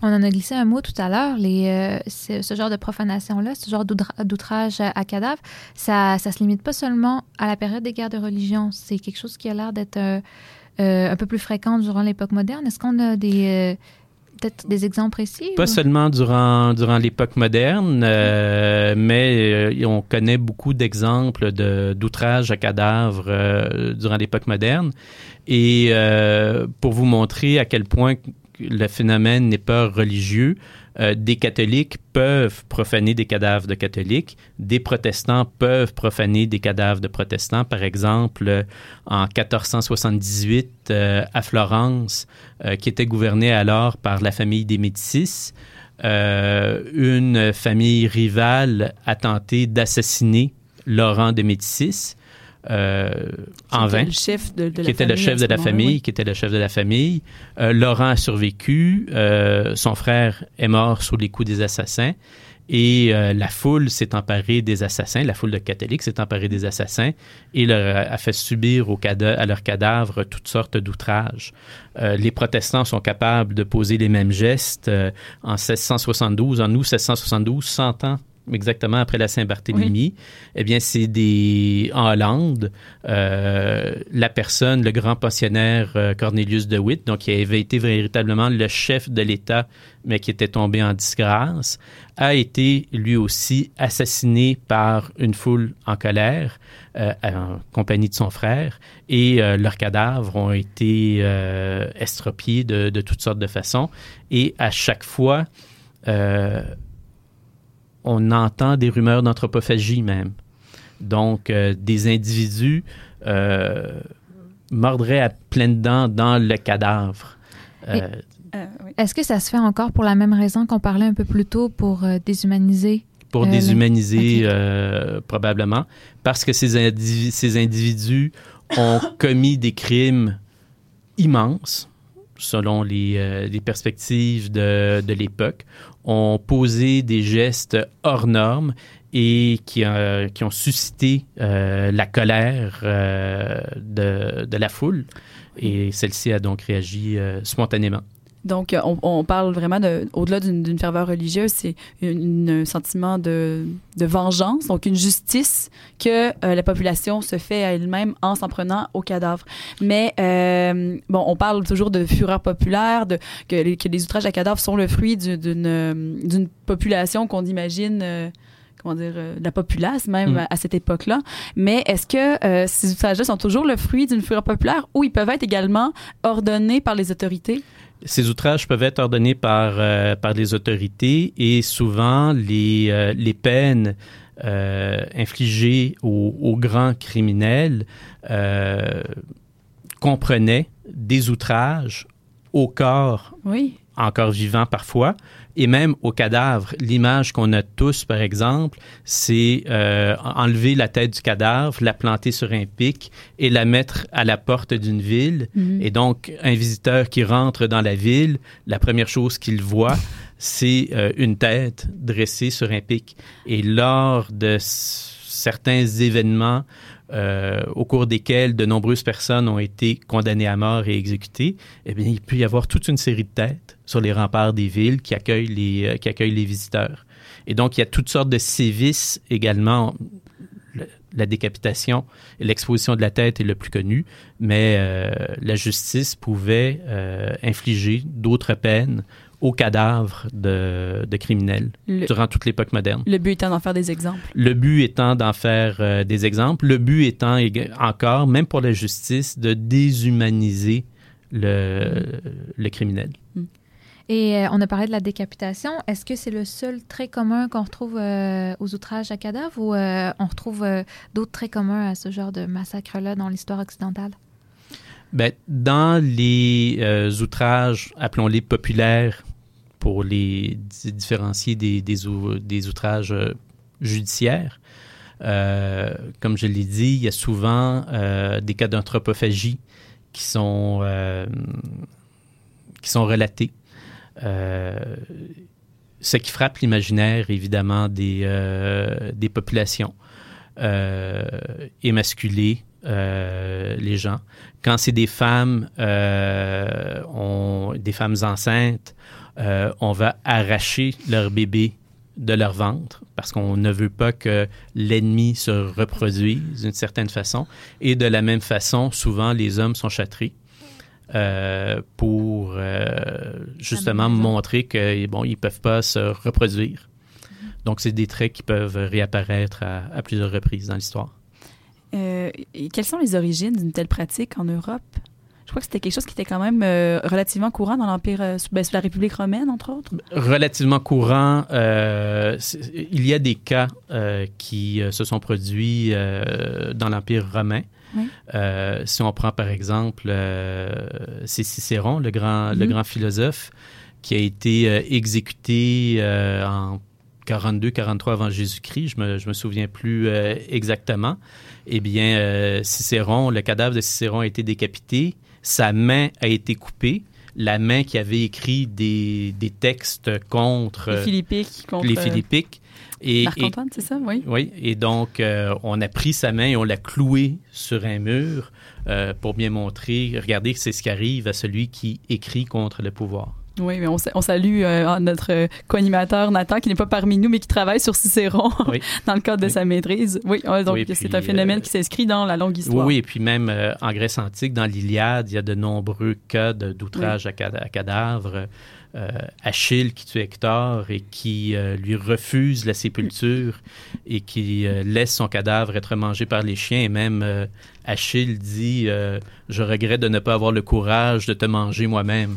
On en a glissé un mot tout à l'heure. Euh, ce, genre de profanation-là, ce genre d'outra- d'outrage à, cadavre, ça ne se limite pas seulement à la période des guerres de religion. C'est quelque chose qui a l'air d'être euh, euh, un peu plus fréquent durant l'époque moderne. Est-ce qu'on a des, peut-être des exemples précis? Pas ou- seulement durant, durant l'époque moderne, euh, mais euh, on connaît beaucoup d'exemples de- d'outrage à cadavres euh, durant l'époque moderne. Et pour vous montrer à quel point le phénomène n'est pas religieux, euh, des catholiques peuvent profaner des cadavres de catholiques, des protestants peuvent profaner des cadavres de protestants. Par exemple, euh, en 1478, euh, à Florence, qui était gouvernée alors par la famille des Médicis, une famille rivale a tenté d'assassiner Laurent de Médicis en Qui était vain Le chef de, de la qui était le chef de la famille, qui était le chef de la famille. Euh, Laurent a survécu. euh, son frère est mort sous les coups des assassins. Et euh, la foule s'est emparée des assassins, la foule de catholiques s'est emparée des assassins et leur a, fait subir au à leurs cadavres toutes sortes d'outrages. Euh, les protestants sont capables de poser les mêmes gestes euh, en 1672, en août 1672, 100 ans exactement après la Saint-Barthélemy. Eh bien, c'est des en Hollande, euh, la personne, le grand pensionnaire euh, Cornelius de Witt, donc qui avait été véritablement le chef de l'État, mais qui était tombé en disgrâce, a été lui aussi assassiné par une foule en colère, euh, en compagnie de son frère, et euh, leurs cadavres ont été estropiés de, de toutes sortes de façons. Et à chaque fois, euh, on entend des rumeurs d'anthropophagie même. Donc, euh, des individus euh, mordraient à pleines dents dans le cadavre. Euh, Euh, oui. Est-ce que ça se fait encore pour la même raison qu'on parlait un peu plus tôt pour euh, déshumaniser? pour Euh, déshumaniser, euh, probablement, parce que ces, indivi- ces individus ont commis des crimes immenses, selon les, euh, les perspectives de, de l'époque, ont posé des gestes hors normes et qui, euh, ont suscité euh, la colère euh, de, la foule. Et celle-ci a donc réagi spontanément. Donc, euh, on, on parle vraiment de, au-delà d'une, d'une ferveur religieuse, c'est une- un sentiment de, de vengeance, donc une justice que euh, la population se fait à elle-même en s'en prenant au cadavre. Mais euh, bon, on parle toujours de fureur populaire, de que les, que les outrages à cadavres sont le fruit du- d'une, d'une population qu'on imagine. euh, comment dire, euh, de la populace même Mm. à, à cette époque-là. Mais est-ce que euh, ces ouvrages-là sont toujours le fruit d'une fureur populaire ou ils peuvent être également ordonnés par les autorités? Ces outrages peuvent être ordonnés par, euh, par les autorités et souvent les, euh, les peines euh, infligées aux, aux grands criminels comprenaient des outrages au corps Oui. encore vivant parfois, et même au cadavre. L'image qu'on a tous, par exemple, c'est euh, enlever la tête du cadavre, la planter sur un pic et la mettre à la porte d'une ville. Mhm. Et donc, un visiteur qui rentre dans la ville, la première chose qu'il voit, c'est euh, une tête dressée sur un pic. Et lors de certains événements euh, au cours desquels de nombreuses personnes ont été condamnées à mort et exécutées, eh bien, il peut y avoir toute une série de têtes sur les remparts des villes qui accueillent les, euh, qui accueillent les visiteurs. Et donc, il y a toutes sortes de sévices également. Le- la décapitation l'exposition de la tête est le plus connu, mais euh, la justice pouvait euh, infliger d'autres peines aux cadavres de, de criminels Le, durant toute l'époque moderne. le but étant d'en faire des exemples. Le but étant d'en faire euh, des exemples, le but étant encore, même pour la justice, de déshumaniser le, le criminel. Et euh, on a parlé de la décapitation. Est-ce que c'est le seul trait commun qu'on retrouve euh, aux outrages à cadavres ou euh, on retrouve d'autres traits communs à ce genre de massacre-là dans l'histoire occidentale? Ben, dans les outrages, appelons-les populaires, pour les di- différencier des, des, des outrages judiciaires, comme je l'ai dit, il y a souvent des cas d'anthropophagie qui sont, qui sont relatés. Euh, ce qui frappe l'imaginaire, évidemment, des, euh, des populations. Euh, émasculer euh, les gens. Quand c'est des femmes, on- des femmes enceintes, on va arracher leur bébé de leur ventre parce qu'on ne veut pas que l'ennemi se reproduise d'une certaine façon. Et de la même façon, souvent, les hommes sont châtrés euh, pour euh, justement montrer qu'ils bon, ils peuvent pas se reproduire. Donc, c'est des traits qui peuvent réapparaître à, à plusieurs reprises dans l'histoire. Euh, et quelles sont les origines d'une telle pratique en Europe? Je crois que c'était quelque chose qui était quand même euh, relativement courant dans l'Empire, euh, sous, ben, sous la République romaine, entre autres. Relativement courant, euh, il y a des cas qui se sont produits dans l'Empire romain. Oui. Euh, si on prend par exemple, euh, c'est Cicéron, le grand, le Mhm. grand philosophe, qui a été euh, exécuté en 42-43 avant Jésus-Christ, je me, je me souviens plus exactement. Eh bien, Cicéron, le cadavre de Cicéron a été décapité, sa main a été coupée, la main qui avait écrit des, des textes contre Les euh, Philippiques contre les euh, Philippiques. Et, et- Marc-Antoine, c'est ça? Oui. oui, et donc euh, on a pris sa main et on l'a clouée sur un mur euh, pour bien montrer, regardez, c'est ce qui arrive à celui qui écrit contre le pouvoir. Oui, mais on, sa- on salue euh, notre euh, co-animateur Nathan, qui n'est pas parmi nous, mais qui travaille sur Cicéron Oui. dans le cadre de Oui. sa maîtrise. Oui, ouais, donc Oui, c'est un phénomène euh, qui s'inscrit dans la longue histoire. oui, et puis même euh, en Grèce antique, dans l'Iliade, il y a de nombreux cas d'outrage à, à cadavre. Euh, Achille qui tue Hector et qui lui refuse la sépulture et qui laisse son cadavre être mangé par les chiens. Et même Achille dit Je regrette de ne pas avoir le courage de te manger moi-même.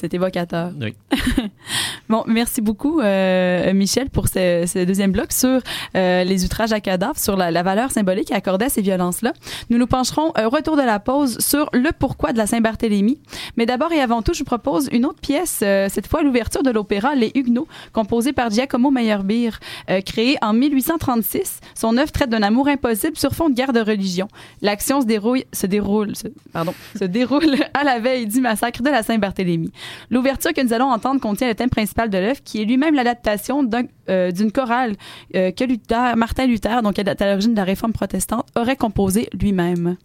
C'est évocateur. Oui. Bon, merci beaucoup, euh, Michel, pour ce, ce deuxième bloc sur euh, les outrages à cadavres, sur la, la valeur symbolique accordée à ces violences-là. Nous nous pencherons euh, au retour de la pause sur le pourquoi de la Saint-Barthélemy. Mais d'abord et avant tout, je vous propose une autre pièce, euh, cette fois l'ouverture de l'opéra Les Huguenots, composée par Giacomo Meyerbeer, euh, créé en 1836. Son œuvre traite d'un amour impossible sur fond de guerre de religion. L'action se déroule, se déroule, se- pardon, se déroule à la veille du massacre de la Saint-Barthélemy. L'ouverture que nous allons entendre contient le thème principal de l'œuvre, qui est lui-même l'adaptation euh, d'une chorale euh, que Martin Luther, donc à l'origine de la réforme protestante, aurait composée lui-même.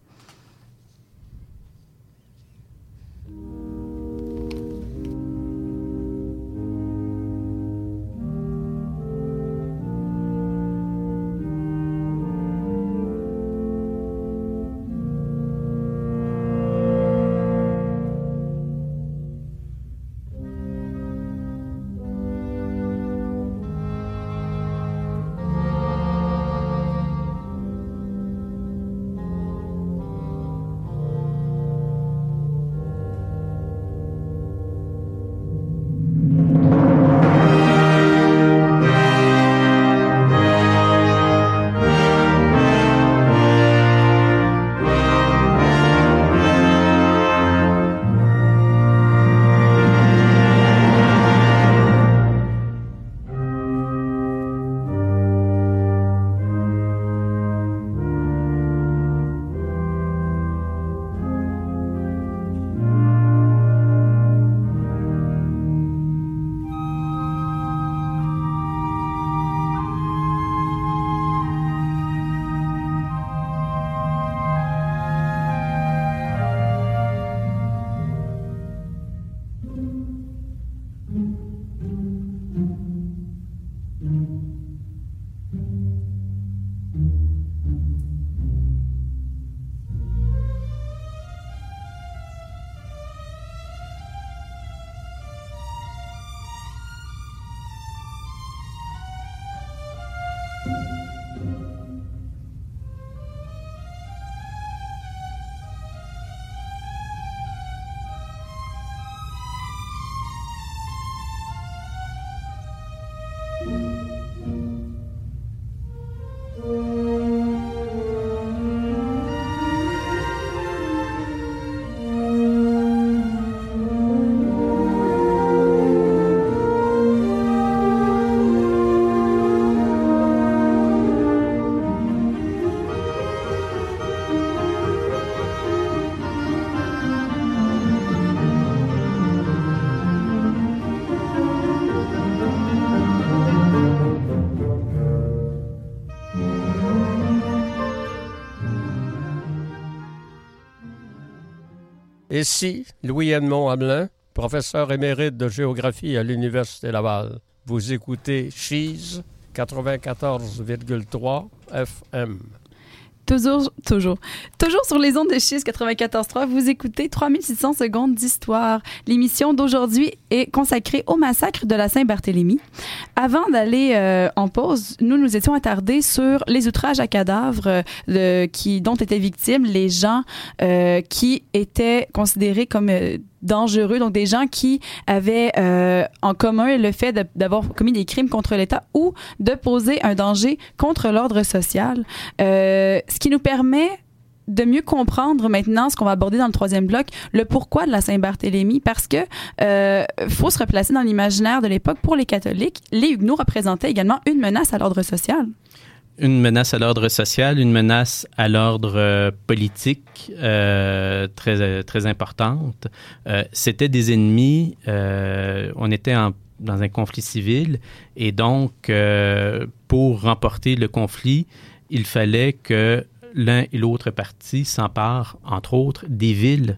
Ici Louis-Edmond Hamelin, professeur émérite de géographie à l'Université Laval. Vous écoutez Cheese 94,3 FM. Toujours, toujours. Toujours sur les ondes de Chiz 94.3, vous écoutez 3600 secondes d'histoire. L'émission d'aujourd'hui est consacrée au massacre de la Saint-Barthélemy. Avant d'aller euh, en pause, nous nous étions attardés sur les outrages à cadavres euh, qui, dont étaient victimes les gens euh, qui étaient considérés comme dangereux, donc des gens qui avaient euh, en commun le fait d'avoir commis des crimes contre l'État ou de poser un danger contre l'ordre social. Euh, ce qui nous permet de mieux comprendre maintenant ce qu'on va aborder dans le troisième bloc, le pourquoi de la Saint-Barthélemy, parce que euh, faut se replacer dans l'imaginaire de l'époque pour les catholiques. Les Huguenots représentaient également une menace à l'ordre social. Une menace à l'ordre social, une menace à l'ordre euh, politique euh, très, euh, très importante. Euh, C'était des ennemis, euh, on était en- dans un conflit civil et donc pour remporter le conflit, il fallait que l'un et l'autre parti s'emparent, entre autres, des villes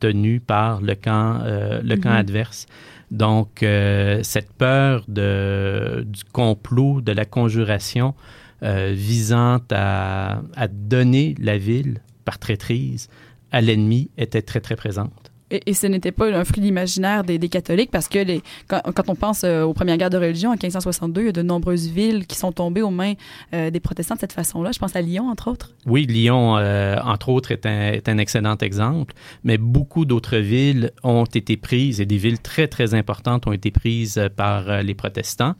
tenues par le camp, le camp Mhm. adverse. Donc, cette peur de, du complot, de la conjuration euh, visant à, à donner la ville par traîtrise à l'ennemi était très, très présente. Et, et ce n'était pas un fruit d'imaginaire des, des catholiques parce que les, quand, quand on pense euh, aux premières guerres de religion en 1562, il y a de nombreuses villes qui sont tombées aux mains euh, des protestants de cette façon-là. Je pense à Lyon, entre autres. Oui, Lyon, euh, entre autres, est un, est un excellent exemple, mais beaucoup d'autres villes ont été prises, et des villes très, très importantes ont été prises par les protestants.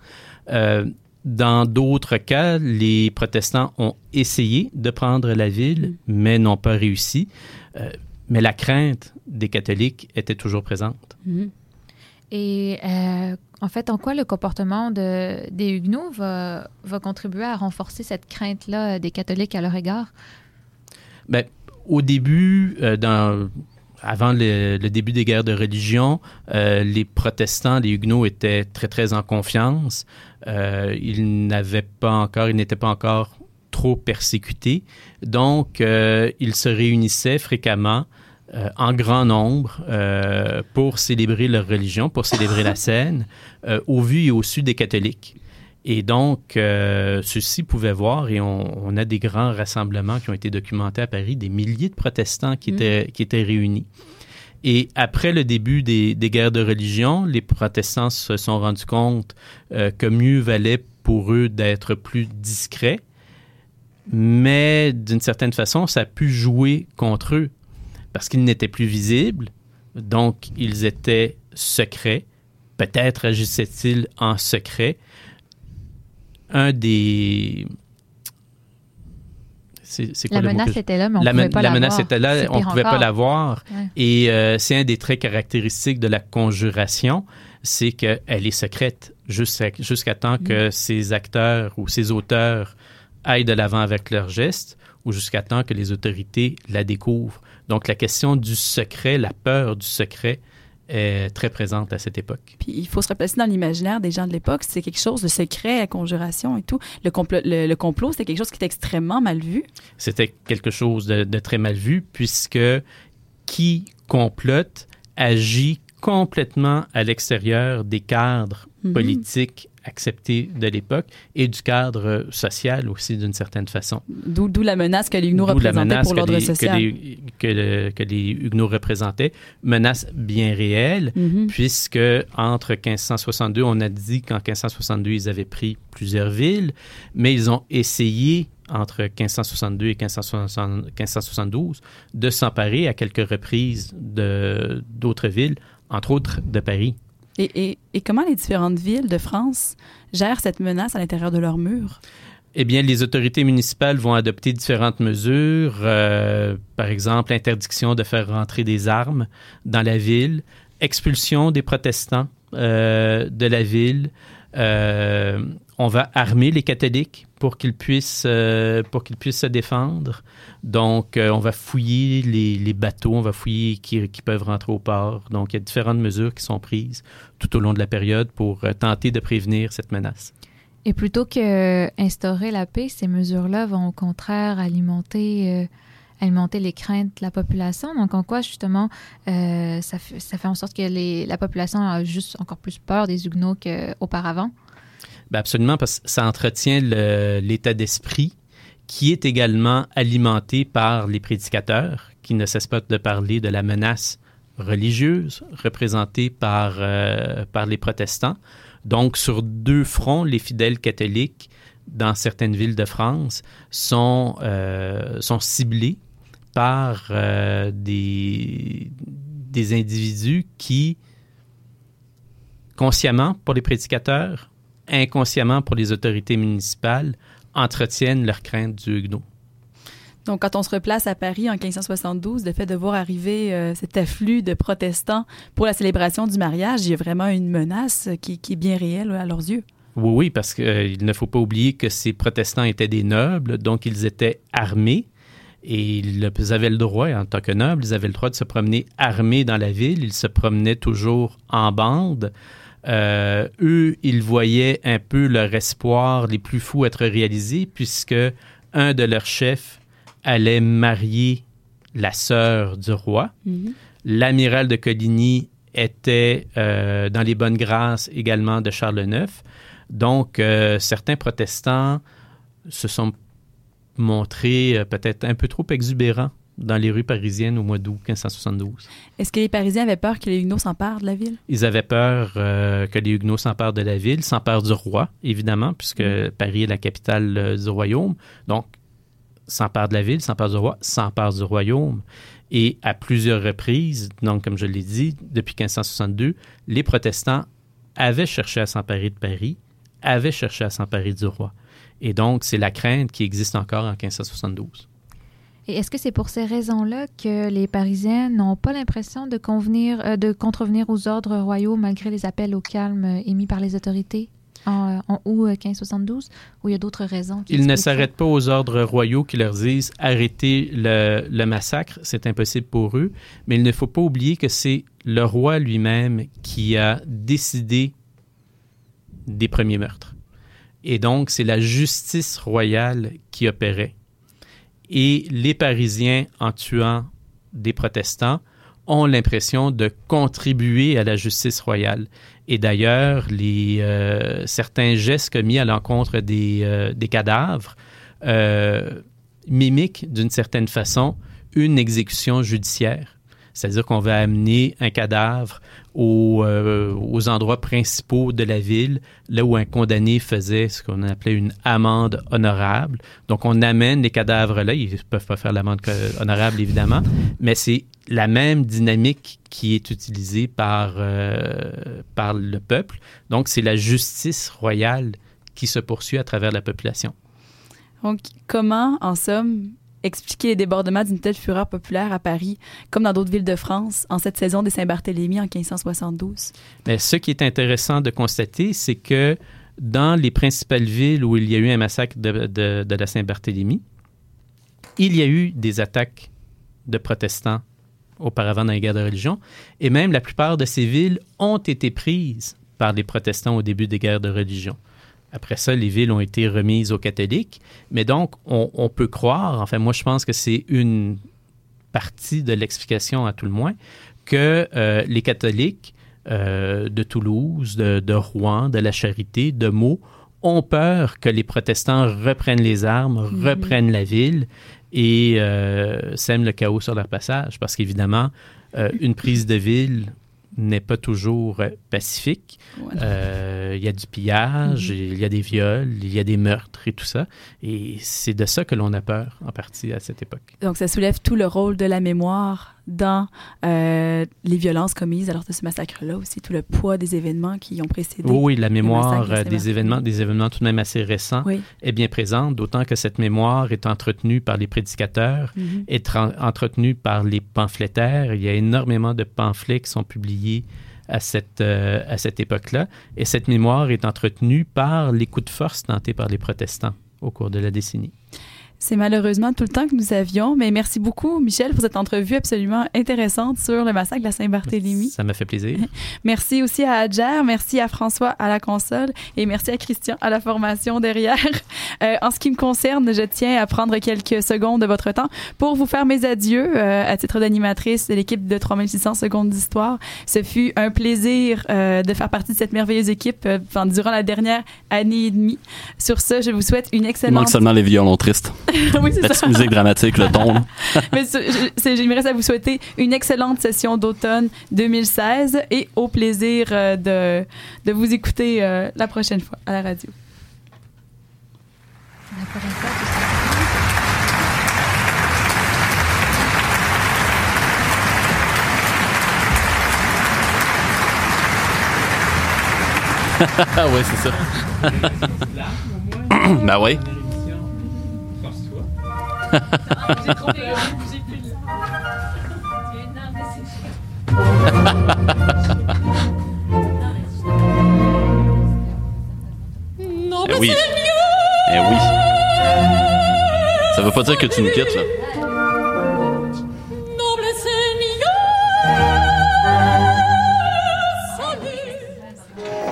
Dans d'autres cas, les protestants ont essayé de prendre la ville, mais n'ont pas réussi. Euh, mais la crainte des catholiques était toujours présente. Et euh, en fait, en quoi le comportement de, des Huguenots va, va contribuer à renforcer cette crainte-là des catholiques à leur égard? Ben, au début, euh, dans, avant le, le début des guerres de religion, euh, les protestants, les huguenots étaient très, très en confiance. Euh, ils n'avaient pas encore, ils n'étaient pas encore trop persécutés. Donc, euh, ils se réunissaient fréquemment euh, en grand nombre euh, pour célébrer leur religion, pour célébrer la scène, euh, au vu et au su des catholiques. Et donc, ceux-ci pouvaient voir, et on, on a des grands rassemblements qui ont été documentés à Paris, des milliers de protestants qui, Mm. étaient, qui étaient réunis. Et après le début des, guerres de religion, les protestants se sont rendus compte euh, que mieux valait pour eux d'être plus discrets, mais d'une certaine façon, ça a pu jouer contre eux parce qu'ils n'étaient plus visibles, donc ils étaient secrets. Peut-être agissaient-ils en secret. Un des. C'est, c'est quoi La le menace était là, mais on la, pouvait men- pas la la menace voir. était là, C'est on ne pouvait pas la voir. Ouais. Et euh, c'est un des traits caractéristiques de la conjuration, c'est qu'elle est secrète jusqu'à, temps que ces acteurs ou ces auteurs aillent de l'avant avec leurs gestes ou jusqu'à temps que les autorités la découvrent. Donc la question du secret, la peur du secret est très présente à cette époque. Puis il faut se replacer dans l'imaginaire des gens de l'époque. C'est quelque chose de secret, la conjuration et tout. Le complot, le, le complot c'était quelque chose qui était extrêmement mal vu. C'était quelque chose de, de très mal vu puisque qui complote agit complètement à l'extérieur des cadres Mhm. politiques acceptés de l'époque et du cadre social aussi d'une certaine façon. D'où, la menace que les Huguenots représentaient pour l'ordre social. Que les, que le- que les Huguenots représentaient, menace bien réelle, Mhm. puisque entre 1562, on a dit qu'en 1562, ils avaient pris plusieurs villes, mais ils ont essayé entre 1562 et 1560 1572 de s'emparer à quelques reprises d'autres villes, entre autres de Paris. Et, comment les différentes villes de France gèrent cette menace à l'intérieur de leurs murs? Eh bien, les autorités municipales vont adopter différentes mesures, euh, par exemple l'interdiction de faire rentrer des armes dans la ville, expulsion des protestants euh, de la ville. Euh, on va armer les catholiques pour qu'ils puissent, euh, se défendre. Donc, euh, on va fouiller les, bateaux, on va fouiller qui, peuvent rentrer au port. Donc, il y a différentes mesures qui sont prises tout au long de la période pour euh, tenter de prévenir cette menace. Et plutôt que instaurer la paix, ces mesures-là vont au contraire alimenter, alimenter les craintes de la population. Donc, en quoi, justement, ça, fait, ça fait en sorte que la population a juste encore plus peur des Huguenots qu'auparavant? Ben absolument, parce que ça entretient l'état d'esprit qui est également alimenté par les prédicateurs qui ne cessent pas de parler de la menace religieuse représentée par, euh, par les protestants. Donc, sur deux fronts, les fidèles catholiques dans certaines villes de France sont, euh, sont ciblés par euh, des, des individus qui, consciemment pour les prédicateurs, inconsciemment pour les autorités municipales, entretiennent leur crainte du huguenot. Donc, quand on se replace à Paris en 1572, le fait de voir arriver euh, cet afflux de protestants pour la célébration du mariage, il y a vraiment une menace qui, qui est bien réelle à leurs yeux. Oui, oui, parce qu'il ne faut pas oublier que ces protestants étaient des nobles, donc ils étaient armés et ils avaient le droit, en tant que nobles, ils avaient le droit de se promener armés dans la ville. Ils se promenaient toujours en bande. Euh, eux, ils voyaient un peu leur espoir les plus fous être réalisés puisque un de leurs chefs allait marier la sœur du roi. L'amiral de Coligny était euh, dans les bonnes grâces également de Charles IX. Donc, euh, certains protestants se sont montrés peut-être un peu trop exubérants dans les rues parisiennes au mois d'août 1572. Est-ce que les Parisiens avaient peur que les Huguenots s'emparent de la ville? Ils avaient peur euh, que les Huguenots s'emparent de la ville, s'emparent du roi, évidemment, puisque Paris est la capitale euh, du royaume. Donc, s'emparent de la ville, s'emparent du roi, s'emparent du royaume. Et à plusieurs reprises, donc comme je l'ai dit, depuis 1562, les protestants avaient cherché à s'emparer de Paris, avaient cherché à s'emparer du roi. Et donc, c'est la crainte qui existe encore en 1572. Et est-ce que c'est pour ces raisons-là que les Parisiens n'ont pas l'impression de convenir, euh, de contrevenir aux ordres royaux malgré les appels au calme euh, émis par les autorités en, euh, en août euh, 1572, ou il y a d'autres raisons? qui Ils ne s'arrêtent pas aux ordres royaux qui leur disent arrêtez le, le massacre, c'est impossible pour eux. Mais il ne faut pas oublier que c'est le roi lui-même qui a décidé des premiers meurtres. Et donc, c'est la justice royale qui opérait. Et les Parisiens, en tuant des protestants, ont l'impression de contribuer à la justice royale. Et d'ailleurs, euh, certains gestes commis à l'encontre des, euh, cadavres euh, mimiquent d'une certaine façon une exécution judiciaire. C'est-à-dire qu'on va amener un cadavre aux, euh, aux endroits principaux de la ville, là où un condamné faisait ce qu'on appelait une amende honorable. Donc, on amène les cadavres là. Ils ne peuvent pas faire l'amende honorable, évidemment, mais c'est la même dynamique qui est utilisée par, euh, par le peuple. Donc, c'est la justice royale qui se poursuit à travers la population. Donc, comment, en somme, expliquer les débordements d'une telle fureur populaire à Paris, comme dans d'autres villes de France, en cette saison des Saint-Barthélemy en 1572? Mais ce qui est intéressant de constater, c'est que dans les principales villes où il y a eu un massacre de, de- de la Saint-Barthélemy, il y a eu des attaques de protestants auparavant dans les guerres de religion, et même la plupart de ces villes ont été prises par les protestants au début des guerres de religion. Après ça, les villes ont été remises aux catholiques, mais donc on, on peut croire, enfin moi je pense que c'est une partie de l'explication à tout le moins, que euh, les catholiques euh, de Toulouse, de, de Rouen, de la Charité, de Meaux, ont peur que les protestants reprennent les armes, Mhm. reprennent la ville et euh, sèment le chaos sur leur passage. Parce qu'évidemment, une prise de ville n'est pas toujours euh, pacifique. Ouais. Euh, Il y a du pillage, Mhm. il y a des viols, il y a des meurtres et tout ça. Et c'est de ça que l'on a peur en partie à cette époque. Donc, ça soulève tout le rôle de la mémoire dans euh, les violences commises lors de ce massacre-là aussi, tout le poids des événements qui ont précédé. Oui, la mémoire massacre euh, des événements, des événements tout de même assez récents Oui. est bien présente, d'autant que cette mémoire est entretenue par les prédicateurs, Mhm. est entretenue par les pamphlétaires. Il y a énormément de pamphlets qui sont publiés à cette, euh, à cette époque-là, et cette mémoire est entretenue par les coups de force tentés par les protestants au cours de la décennie. C'est malheureusement tout le temps que nous avions, mais merci beaucoup, Michel, pour cette entrevue absolument intéressante sur le massacre de la Saint-Barthélemy. Ça m'a fait plaisir. Merci aussi à Adjer, merci à François à la console et merci à Christian à la formation derrière. Euh, en ce qui me concerne, je tiens à prendre quelques secondes de votre temps pour vous faire mes adieux euh, à titre d'animatrice de l'équipe de 3600 secondes d'histoire. Ce fut un plaisir euh, de faire partie de cette merveilleuse équipe euh, durant la dernière année et demie. Sur ce, je vous souhaite une Il manque excellente... seulement les violons tristes. oui, c'est La ça. musique dramatique, le ton. Mais j'aimerais ça vous souhaiter une excellente session d'automne 2016 et au plaisir euh, de, de vous écouter euh, la prochaine fois à la radio. Ah ouais, c'est ça. ben oui. Eh oui. Eh oui. Ça veut pas dire que tu nous quittes, là.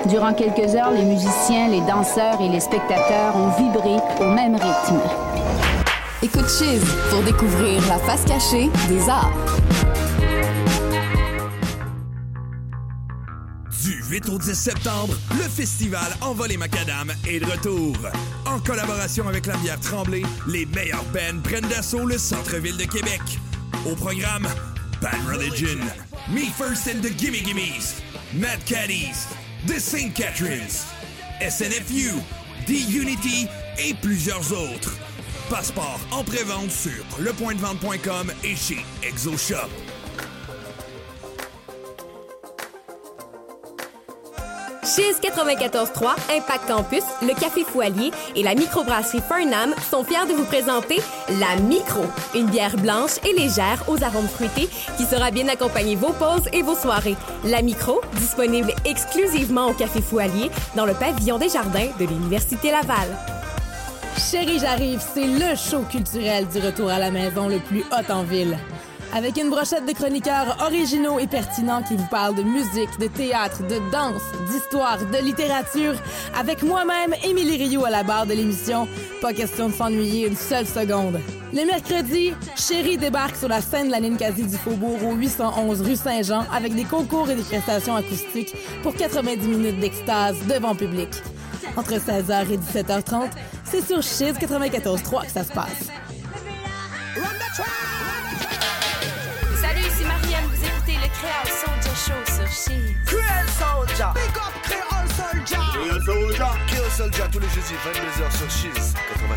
Durant quelques heures, les musiciens, les danseurs et les spectateurs ont vibré au même rythme. Écoute Chiz pour découvrir la face cachée des arts. Du 8 au 10 septembre, le festival Envol et Macadam est de retour. En collaboration avec la bière Tremblay, les meilleurs bands prennent d'assaut le centre-ville de Québec. Au programme, Bad Religion, Me First and the Gimme Gimmes, Mad Caddies, The St. Catharines, SNFU, The Unity et plusieurs autres. Passeport en pré-vente sur lepointdevente.com et chez ExoShop. Chiz 94.3, Impact Campus, le Café Foualier et la microbrasserie Fernam sont fiers de vous présenter la Micro, une bière blanche et légère aux arômes fruités qui sera bien accompagner vos pauses et vos soirées. La Micro, disponible exclusivement au Café Foualier dans le pavillon des jardins de l'Université Laval. Chérie, j'arrive, c'est le show culturel du retour à la maison le plus hot en ville. Avec une brochette de chroniqueurs originaux et pertinents qui vous parlent de musique, de théâtre, de danse, d'histoire, de littérature, avec moi-même, Émilie Rioux à la barre de l'émission, pas question de s'ennuyer une seule seconde. Le mercredi, Chérie débarque sur la scène de la Ninkasi du Faubourg au 811 rue Saint-Jean avec des concours et des prestations acoustiques pour 90 minutes d'extase devant public. Entre 16h et 17h30, c'est sur Chiz 94.3 que ça se passe. Salut, ici Marianne, vous écoutez le Créole Soldier Show sur Chiz. Créole Soldier! Big up Créole Soldier! Créole Soldier! Créole Soldier tous les jeudis 22h sur Chiz 94.